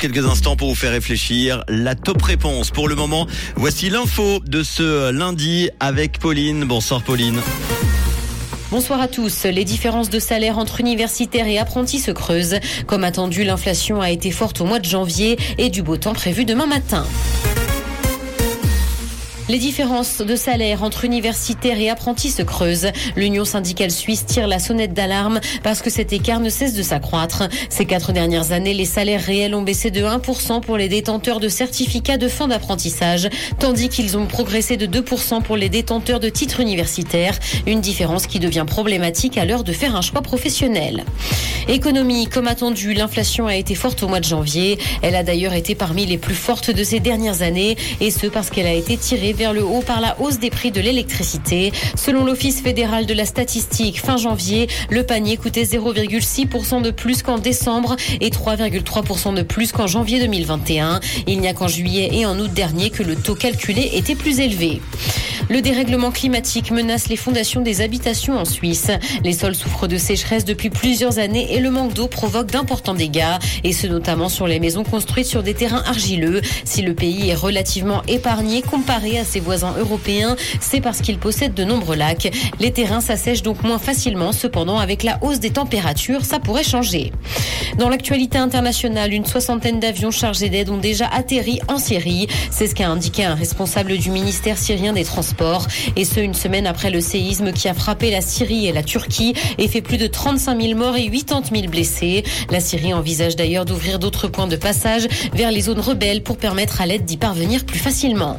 Quelques instants pour vous faire réfléchir. La top réponse pour le moment. Voici l'info de ce lundi avec Pauline. Bonsoir Pauline. Bonsoir à tous. Les différences de salaire entre universitaires et apprentis se creusent. Comme attendu, l'inflation a été forte au mois de janvier et du beau temps prévu demain matin. Les différences de salaire entre universitaires et apprentis se creusent. L'Union syndicale suisse tire la sonnette d'alarme parce que cet écart ne cesse de s'accroître. Ces quatre dernières années, les salaires réels ont baissé de 1% pour les détenteurs de certificats de fin d'apprentissage, tandis qu'ils ont progressé de 2% pour les détenteurs de titres universitaires. Une différence qui devient problématique à l'heure de faire un choix professionnel. Économie, comme attendu, l'inflation a été forte au mois de janvier. Elle a d'ailleurs été parmi les plus fortes de ces dernières années, et ce parce qu'elle a été tirée vers le haut par la hausse des prix de l'électricité. Selon l'Office fédéral de la statistique, fin janvier, le panier coûtait 0,6% de plus qu'en décembre et 3,3% de plus qu'en janvier 2021. Il n'y a qu'en juillet et en août dernier que le taux calculé était plus élevé. Le dérèglement climatique menace les fondations des habitations en Suisse. Les sols souffrent de sécheresse depuis plusieurs années et le manque d'eau provoque d'importants dégâts, et ce notamment sur les maisons construites sur des terrains argileux. Si le pays est relativement épargné comparé à ses voisins européens, c'est parce qu'il possède de nombreux lacs. Les terrains s'assèchent donc moins facilement, cependant avec la hausse des températures, ça pourrait changer. Dans l'actualité internationale, une soixantaine d'avions chargés d'aide ont déjà atterri en Syrie. C'est ce qu'a indiqué un responsable du ministère syrien des Transports et ce, une semaine après le séisme qui a frappé la Syrie et la Turquie et fait plus de 35 000 morts et 80 000 blessés. La Syrie envisage d'ailleurs d'ouvrir d'autres points de passage vers les zones rebelles pour permettre à l'aide d'y parvenir plus facilement.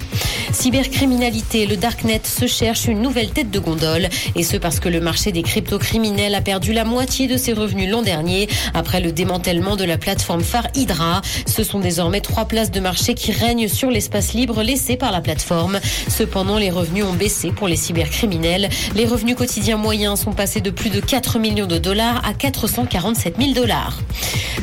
Cybercriminalité, le Darknet se cherche une nouvelle tête de gondole et ce parce que le marché des crypto-criminels a perdu la moitié de ses revenus l'an dernier après le démantèlement de la plateforme phare Hydra. Ce sont désormais trois places de marché qui règnent sur l'espace libre laissé par la plateforme. Cependant, les revenus ont baissé pour les cybercriminels. Les revenus quotidiens moyens sont passés de plus de 4 millions de dollars à 447 000 dollars.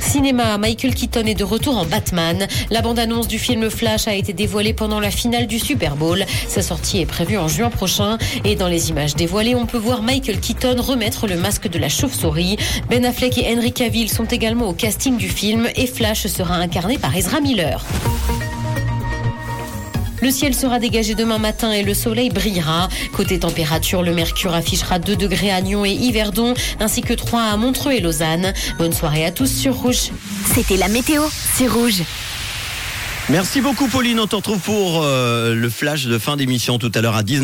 Cinéma, Michael Keaton est de retour en Batman. La bande-annonce du film Flash a été dévoilée pendant la finale du Super Bowl. Sa sortie est prévue en juin prochain. Et dans les images dévoilées, on peut voir Michael Keaton remettre le masque de la chauve-souris. Ben Affleck et Henry Cavill sont également au casting du film et Flash sera incarné par Ezra Miller. Le ciel sera dégagé demain matin et le soleil brillera. Côté température, le mercure affichera 2 degrés à Nyon et Yverdon, ainsi que 3 à Montreux et Lausanne. Bonne soirée à tous sur Rouge. C'était la météo, c'est Rouge. Merci beaucoup Pauline, on te retrouve pour euh, le flash de fin d'émission tout à l'heure à 19h.